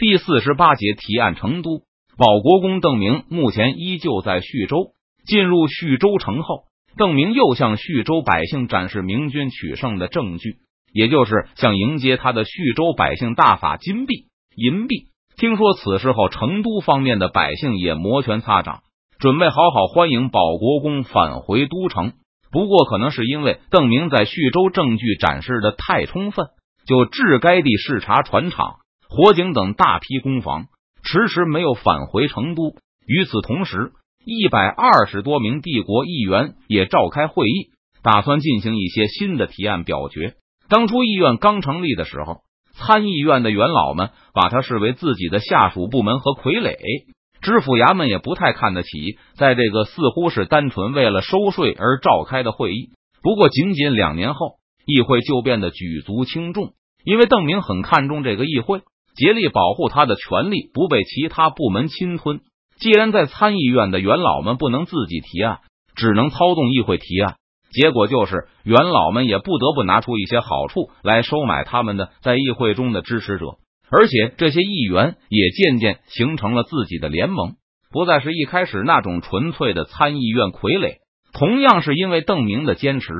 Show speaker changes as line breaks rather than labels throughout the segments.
第四十八节提案：成都保国公邓明目前依旧在叙州。进入叙州城后，邓明又向叙州百姓展示明军取胜的证据，也就是向迎接他的叙州百姓大法金币、银币。听说此事后，成都方面的百姓也摩拳擦掌，准备好好欢迎保国公返回都城。不过，可能是因为邓明在叙州证据展示的太充分，就至该地视察船厂、火警等大批攻防，迟迟没有返回成都。与此同时，一百二十多名帝国议员也召开会议，打算进行一些新的提案表决。当初议院刚成立的时候，参议院的元老们把他视为自己的下属部门和傀儡。知府衙门也不太看得起，在这个似乎是单纯为了收税而召开的会议。不过，仅仅两年后，议会就变得举足轻重，因为邓明很看重这个议会，竭力保护他的权利不被其他部门侵吞。既然在参议院的元老们不能自己提案，只能操纵议会提案，结果就是元老们也不得不拿出一些好处来收买他们的在议会中的支持者。而且这些议员也渐渐形成了自己的联盟，不再是一开始那种纯粹的参议院傀儡。同样是因为邓明的坚持，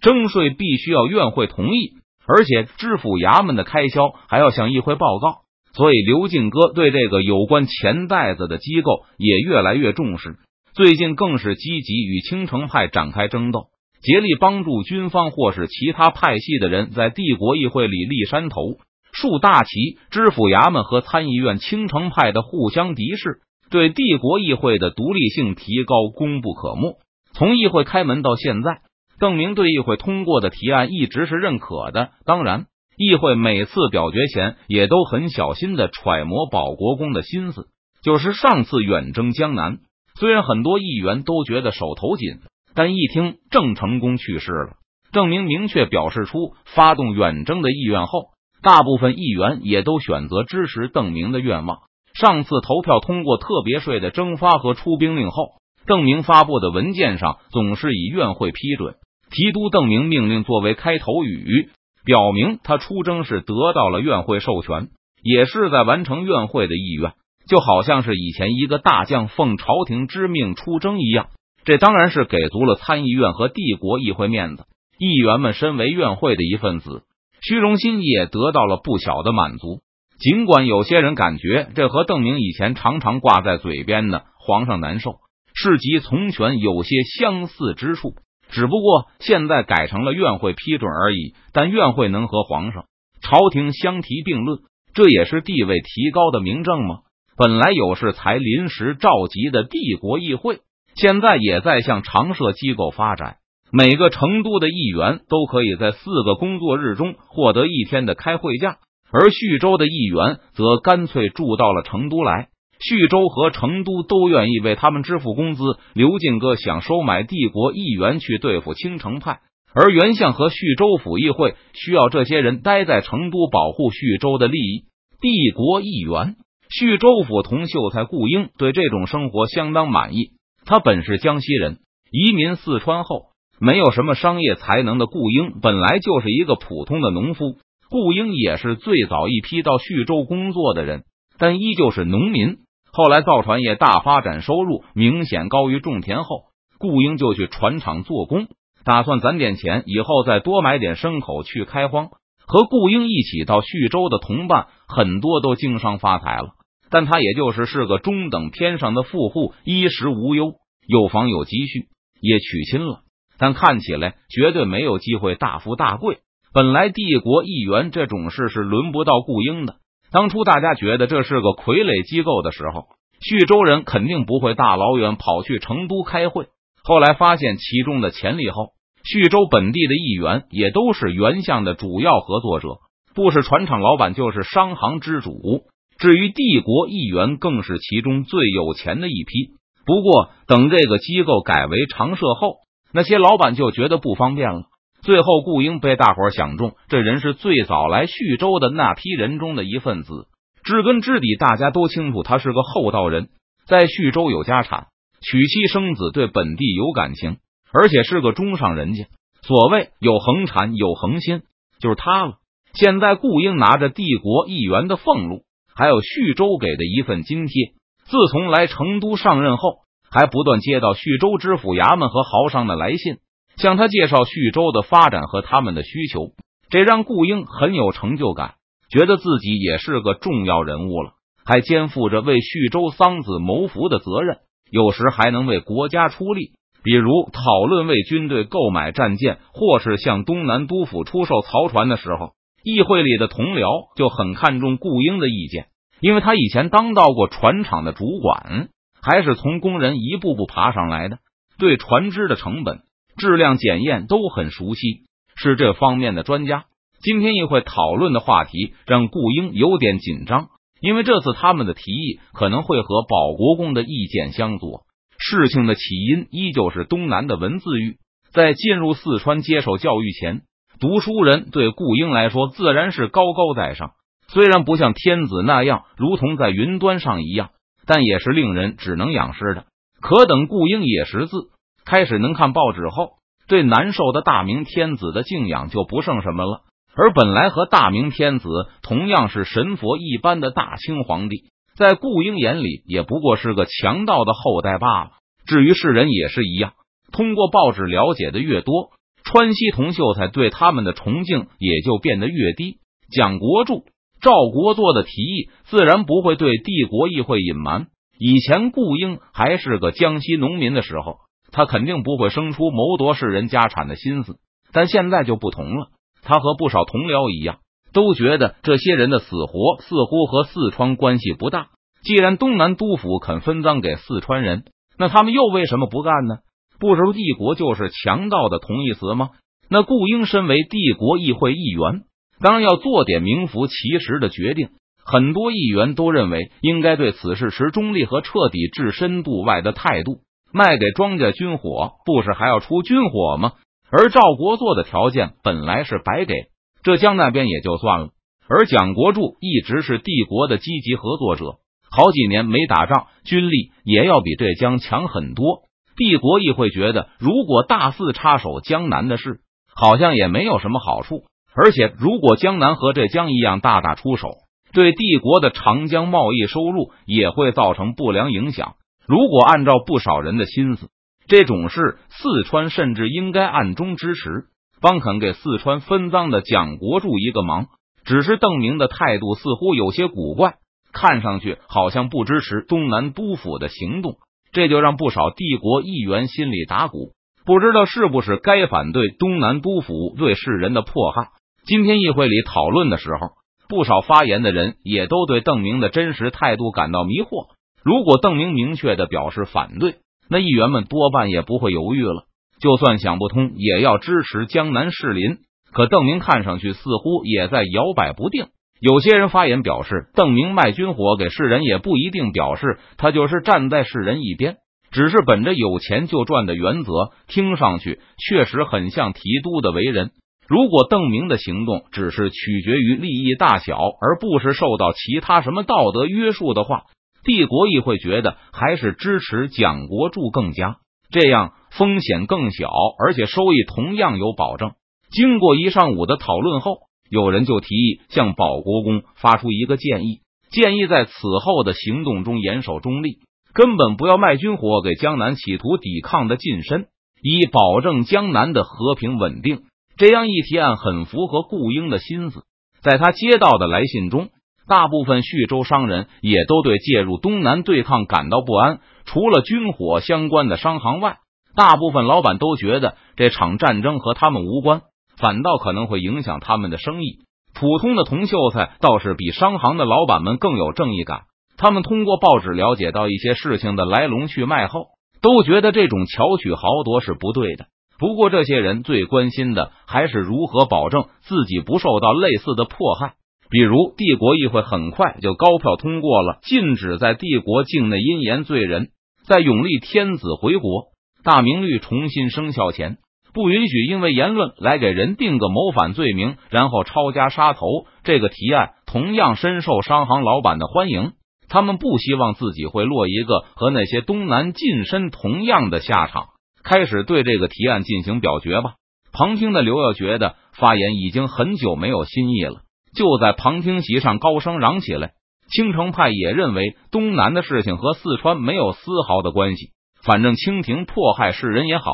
征税必须要院会同意，而且知府衙门的开销还要向议会报告，所以刘进哥对这个有关钱袋子的机构也越来越重视。最近更是积极与青城派展开争斗，竭力帮助军方或是其他派系的人在帝国议会里立山头。树大旗，知府衙门和参议院青城派的互相敌视，对帝国议会的独立性提高功不可没。从议会开门到现在，邓明对议会通过的提案一直是认可的。当然，议会每次表决前也都很小心的揣摩保国公的心思。就是上次远征江南，虽然很多议员都觉得手头紧，但一听郑成功去世了，邓明明确表示出发动远征的意愿后。大部分议员也都选择支持邓明的愿望。上次投票通过特别税的征发和出兵令后，邓明发布的文件上总是以院会批准、提督邓明命令作为开头语，表明他出征是得到了院会授权，也是在完成院会的意愿，就好像是以前一个大将奉朝廷之命出征一样。这当然是给足了参议院和帝国议会面子。议员们身为院会的一份子。虚荣心也得到了不小的满足，尽管有些人感觉这和邓明以前常常挂在嘴边的“皇上难受，世袭从权”有些相似之处，只不过现在改成了院会批准而已。但院会能和皇上、朝廷相提并论，这也是地位提高的明证吗？本来有事才临时召集的帝国议会，现在也在向常设机构发展。每个成都的议员都可以在四个工作日中获得一天的开会假，而叙州的议员则干脆住到了成都来。叙州和成都都愿意为他们支付工资。刘进哥想收买帝国议员去对付青城派，而袁相和叙州府议会需要这些人待在成都保护叙州的利益。帝国议员、叙州府同秀才顾英对这种生活相当满意。他本是江西人，移民四川后。没有什么商业才能的顾英，本来就是一个普通的农夫。顾英也是最早一批到叙州工作的人，但依旧是农民。后来造船业大发展，收入明显高于种田后，顾英就去船厂做工，打算攒点钱，以后再多买点牲口去开荒。和顾英一起到叙州的同伴很多都经商发财了，但他也就是是个中等偏上的富户，衣食无忧，有房有积蓄，也娶亲了。但看起来绝对没有机会大富大贵。本来帝国议员这种事是轮不到顾英的。当初大家觉得这是个傀儡机构的时候，叙州人肯定不会大老远跑去成都开会。后来发现其中的潜力后，叙州本地的议员也都是原相的主要合作者，不是船厂老板就是商行之主。至于帝国议员，更是其中最有钱的一批。不过，等这个机构改为常设后。那些老板就觉得不方便了。最后，顾英被大伙想中，这人是最早来叙州的那批人中的一份子，知根知底，大家都清楚他是个厚道人，在叙州有家产，娶妻生子，对本地有感情，而且是个中上人家。所谓有恒产有恒心，就是他了。现在，顾英拿着帝国议员的俸禄，还有徐州给的一份津贴。自从来成都上任后，还不断接到徐州知府衙门和豪商的来信，向他介绍徐州的发展和他们的需求。这让顾英很有成就感，觉得自己也是个重要人物了，还肩负着为徐州桑梓谋福的责任。有时还能为国家出力，比如讨论为军队购买战舰，或是向东南都府出售漕船的时候，议会里的同僚就很看重顾英的意见，因为他以前当到过船厂的主管，还是从工人一步步爬上来的，对船只的成本、质量检验都很熟悉，是这方面的专家。今天议会讨论的话题让顾英有点紧张。因为这次他们的提议可能会和保国公的意见相左。事情的起因依旧是东南的文字狱。在进入四川接受教育前，读书人对顾英来说自然是高高在上。虽然不像天子那样如同在云端上一样，但也是令人只能仰视的。可等顾英也识字，开始能看报纸后，对难受的大明天子的敬仰就不剩什么了。而本来和大明天子同样是神佛一般的大清皇帝，在顾英眼里也不过是个强盗的后代罢了。至于世人也是一样，通过报纸了解的越多，川西同秀才对他们的崇敬也就变得越低。蒋国柱、赵国作的提议自然不会对帝国议会隐瞒。以前顾英还是个江西农民的时候，他肯定不会生出谋夺世人家产的心思，但现在就不同了。他和不少同僚一样，都觉得这些人的死活似乎和四川关系不大。既然东南督府肯分赃给四川人，那他们又为什么不干呢？不如帝国就是强盗的同义词吗？那顾英身为帝国议会议员，当然要做点名副其实的决定。很多议员都认为，应该对此事持中立和彻底置身度外的态度。卖给庄稼军火，不是还要出军火吗？而赵国作的条件本来是白给，浙江那边也就算了。而蒋国柱一直是帝国的积极合作者，好几年没打仗，军力也要比浙江强很多。帝国议会觉得，如果大肆插手江南的事，好像也没有什么好处。而且，如果江南和浙江一样大打出手，对帝国的长江贸易收入也会造成不良影响。如果按照不少人的心思。这种事，四川甚至应该暗中支持，帮肯给四川分赃的蒋国柱一个忙。只是邓明的态度似乎有些古怪，看上去好像不支持东南督府的行动，这就让不少帝国议员心里打鼓，不知道是不是该反对东南督府对世人的迫害。今天议会里讨论的时候，不少发言的人也都对邓明的真实态度感到迷惑。如果邓明明确的表示反对，那议员们多半也不会犹豫了，就算想不通，也要支持江南士林。可邓明看上去似乎也在摇摆不定。有些人发言表示，邓明卖军火给世人，也不一定表示他就是站在世人一边，只是本着有钱就赚的原则。听上去确实很像提督的为人。如果邓明的行动只是取决于利益大小，而不是受到其他什么道德约束的话。帝国议会觉得还是支持蒋国柱更佳，这样风险更小，而且收益同样有保证。经过一上午的讨论后，有人就提议向保国公发出一个建议：建议在此后的行动中严守中立，根本不要卖军火给江南企图抵抗的近身，以保证江南的和平稳定。这样一提案很符合顾英的心思，在他接到的来信中。大部分徐州商人也都对介入东南对抗感到不安。除了军火相关的商行外，大部分老板都觉得这场战争和他们无关，反倒可能会影响他们的生意。普通的铜秀才倒是比商行的老板们更有正义感。他们通过报纸了解到一些事情的来龙去脉后，都觉得这种巧取豪夺是不对的。不过，这些人最关心的还是如何保证自己不受到类似的迫害。比如，帝国议会很快就高票通过了禁止在帝国境内因言罪人。在永历天子回国大明律重新生效前，不允许因为言论来给人定个谋反罪名，然后抄家杀头。这个提案同样深受商行老板的欢迎，他们不希望自己会落一个和那些东南近身同样的下场。开始对这个提案进行表决吧。旁听的刘耀觉得发言已经很久没有新意了。就在旁听席上高声嚷起来，青城派也认为东南的事情和四川没有丝毫的关系，反正清廷迫害世人也好，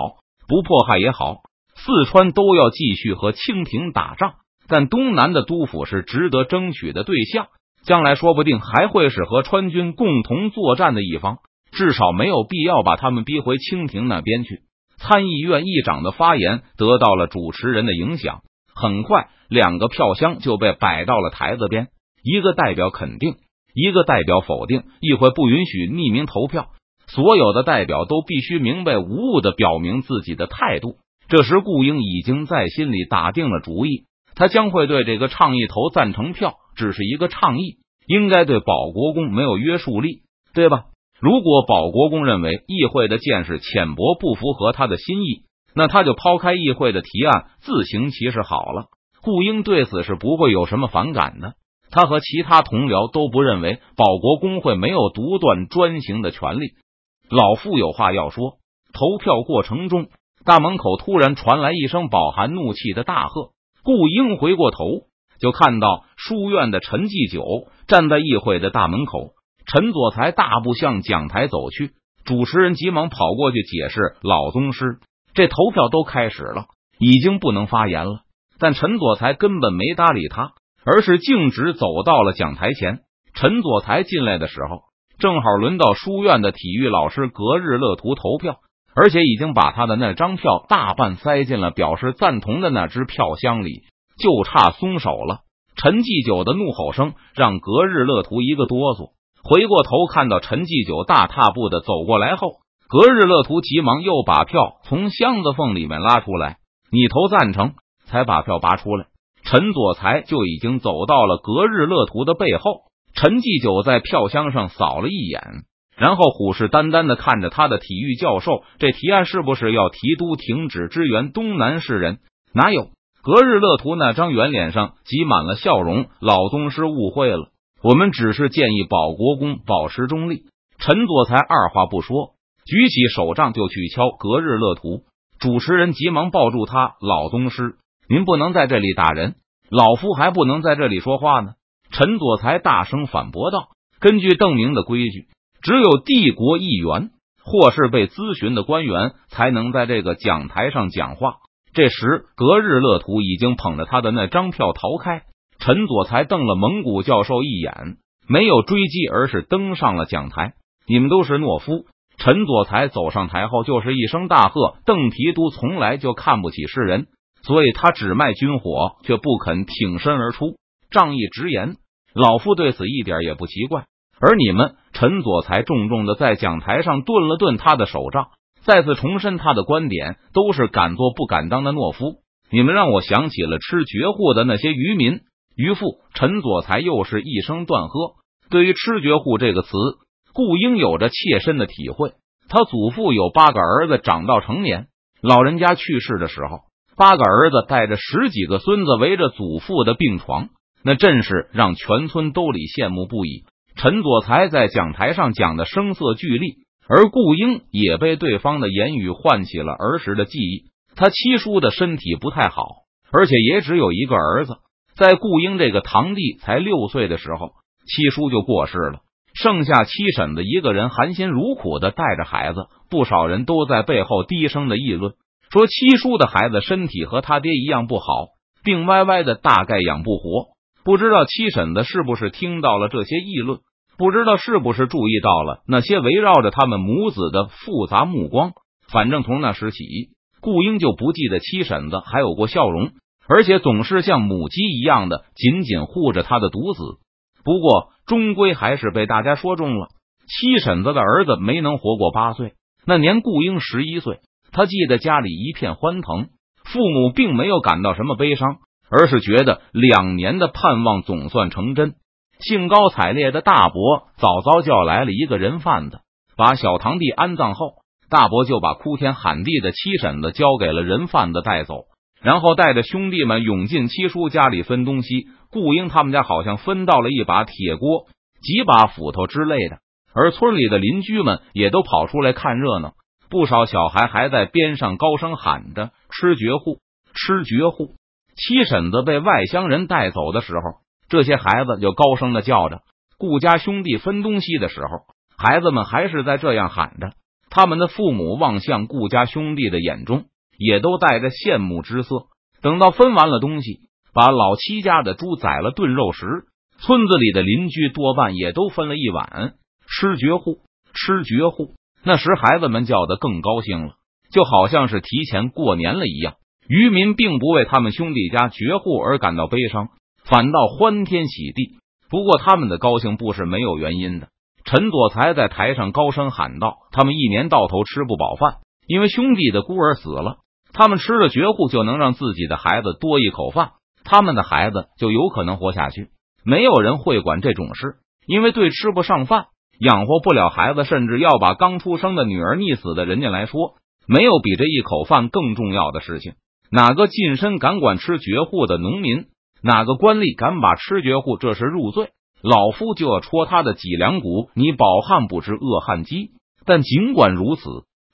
不迫害也好，四川都要继续和清廷打仗。但东南的督府是值得争取的对象，将来说不定还会是和川军共同作战的一方，至少没有必要把他们逼回清廷那边去。参议院议长的发言得到了主持人的影响，很快两个票箱就被摆到了台子边，一个代表肯定，一个代表否定。议会不允许匿名投票，所有的代表都必须明白无误的表明自己的态度。这时，顾英已经在心里打定了主意。他将会对这个倡议投赞成票，只是一个倡议，应该对保国公没有约束力，对吧？如果保国公认为议会的见识浅薄，不符合他的心意，那他就抛开议会的提案，自行其是好了。顾英对此是不会有什么反感的，他和其他同僚都不认为保国公会没有独断专行的权利。老夫有话要说。投票过程中，大门口突然传来一声饱含怒气的大喝。顾英回过头，就看到书院的陈继久站在议会的大门口。陈佐才大步向讲台走去，主持人急忙跑过去解释：“老宗师，这投票都开始了，已经不能发言了。”但陈佐才根本没搭理他，而是径直走到了讲台前。陈佐才进来的时候，正好轮到书院的体育老师格日乐图投票。而且已经把他的那张票大半塞进了表示赞同的那只票箱里，就差松手了。陈继久的怒吼声让格日乐图一个哆嗦，回过头看到陈继久大踏步的走过来后，格日乐图急忙又把票从箱子缝里面拉出来。你投赞成，才把票拔出来。陈佐才就已经走到了格日乐图的背后。陈继久在票箱上扫了一眼。然后虎视眈眈的看着他的体育教授，这提案是不是要提督停止支援东南士人？哪有？隔日乐图那张圆脸上挤满了笑容。老宗师误会了，我们只是建议保国公保持中立。陈佐才二话不说，举起手杖就去敲隔日乐图。主持人急忙抱住他：“老宗师，您不能在这里打人，老夫还不能在这里说话呢。”陈佐才大声反驳道：“根据邓明的规矩。”只有帝国议员或是被咨询的官员才能在这个讲台上讲话。这时，格日乐图已经捧着他的那张票逃开。陈佐才瞪了蒙古教授一眼，没有追击，而是登上了讲台。你们都是懦夫！陈佐才走上台后，就是一声大喝。邓提督从来就看不起世人，所以他只卖军火，却不肯挺身而出，仗义直言。老夫对此一点也不奇怪。而你们，陈佐才重重的在讲台上顿了顿他的手杖，再次重申他的观点：都是敢做不敢当的懦夫。你们让我想起了吃绝户的那些渔民、渔父。陈佐才又是一声断喝。对于“吃绝户”这个词，顾英有着切身的体会。他祖父有八个儿子，长到成年，老人家去世的时候，八个儿子带着十几个孙子围着祖父的病床，那阵势让全村都里羡慕不已。陈佐才在讲台上讲的声色俱厉，而顾英也被对方的言语唤起了儿时的记忆。他七叔的身体不太好，而且也只有一个儿子。在顾英这个堂弟才六岁的时候，七叔就过世了，剩下七婶子一个人含辛茹苦的带着孩子。不少人都在背后低声的议论，说七叔的孩子身体和他爹一样不好，病歪歪的，大概养不活。不知道七婶子是不是听到了这些议论？不知道是不是注意到了那些围绕着他们母子的复杂目光？反正从那时起，顾英就不记得七婶子还有过笑容，而且总是像母鸡一样的紧紧护着他的独子。不过，终归还是被大家说中了。七婶子的儿子没能活过八岁，那年顾英十一岁。他记得家里一片欢腾，父母并没有感到什么悲伤。而是觉得两年的盼望总算成真，兴高采烈的大伯早早叫来了一个人贩子，把小堂弟安葬后，大伯就把哭天喊地的七婶子交给了人贩子带走，然后带着兄弟们涌进七叔家里分东西。顾英他们家好像分到了一把铁锅、几把斧头之类的，而村里的邻居们也都跑出来看热闹，不少小孩还在边上高声喊着：“吃绝户，吃绝户。”七婶子被外乡人带走的时候，这些孩子就高声的叫着。顾家兄弟分东西的时候，孩子们还是在这样喊着。他们的父母望向顾家兄弟的眼中，也都带着羡慕之色。等到分完了东西，把老七家的猪宰了炖肉时，村子里的邻居多半也都分了一碗，吃绝户，吃绝户。那时孩子们叫的更高兴了，就好像是提前过年了一样。渔民并不为他们兄弟家绝户而感到悲伤，反倒欢天喜地。不过他们的高兴不是没有原因的。陈佐才在台上高声喊道：“他们一年到头吃不饱饭，因为兄弟的孤儿死了。他们吃了绝户，就能让自己的孩子多一口饭，他们的孩子就有可能活下去。没有人会管这种事，因为对吃不上饭、养活不了孩子，甚至要把刚出生的女儿溺死的人家来说，没有比这一口饭更重要的事情。哪个近身敢管吃绝户的农民？哪个官吏敢把吃绝户这事入罪？”老夫就要戳他的脊梁骨！你饱汉不知饿汉饥。但尽管如此，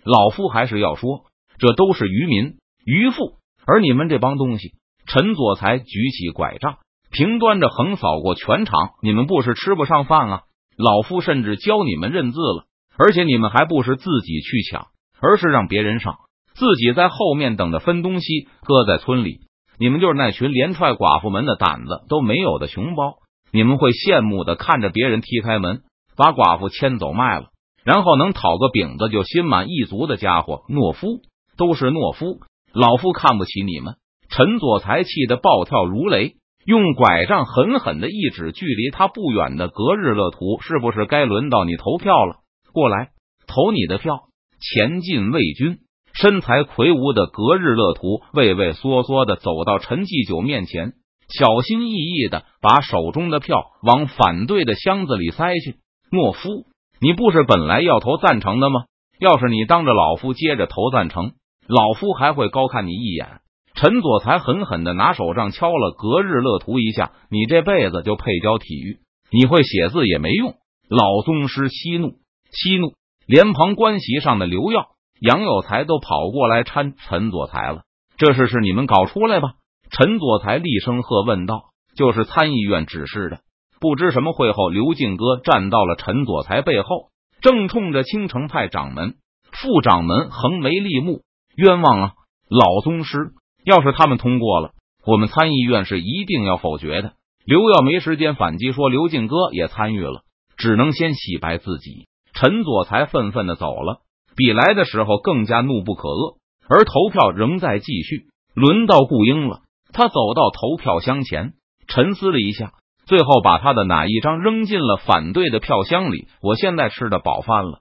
老夫还是要说，这都是渔民、渔妇，而你们这帮东西。陈佐才举起拐杖，平端着横扫过全场。你们不是吃不上饭啊！老夫甚至教你们认字了，而且你们还不是自己去抢，而是让别人上，自己在后面等着分东西。搁在村里，你们就是那群连踹寡妇门的胆子都没有的熊包。你们会羡慕的看着别人踢开门，把寡妇牵走卖了，然后能讨个饼子就心满意足的家伙，懦夫都是懦夫！老夫看不起你们！陈佐才气得暴跳如雷，用拐杖狠狠的一指距离他不远的格日乐图，是不是该轮到你投票了？过来投你的票！前进魏军，身材魁梧的格日乐图畏畏缩缩的走到陈继久面前。小心翼翼的把手中的票往反对的箱子里塞去。懦夫，你不是本来要投赞成的吗？要是你当着老夫接着投赞成，老夫还会高看你一眼。陈佐才狠狠的拿手杖敲了格日乐图一下。你这辈子就配教体育，你会写字也没用。老宗师息怒，息怒！连旁观席上的刘耀、杨有才都跑过来搀陈佐才了。这事是你们搞出来吧？陈佐才厉声喝问道：“就是参议院指示的。”不知什么会后，刘进哥站到了陈佐才背后，正冲着青城派掌门、副掌门横眉立目：“冤枉啊，老宗师！要是他们通过了，我们参议院是一定要否决的。”刘耀没时间反击，说：“刘进哥也参与了，只能先洗白自己。”陈佐才愤愤的走了，比来的时候更加怒不可遏。而投票仍在继续，轮到顾英了。他走到投票箱前，沉思了一下，最后把他的哪一张扔进了反对的票箱里。我现在吃的饱饭了，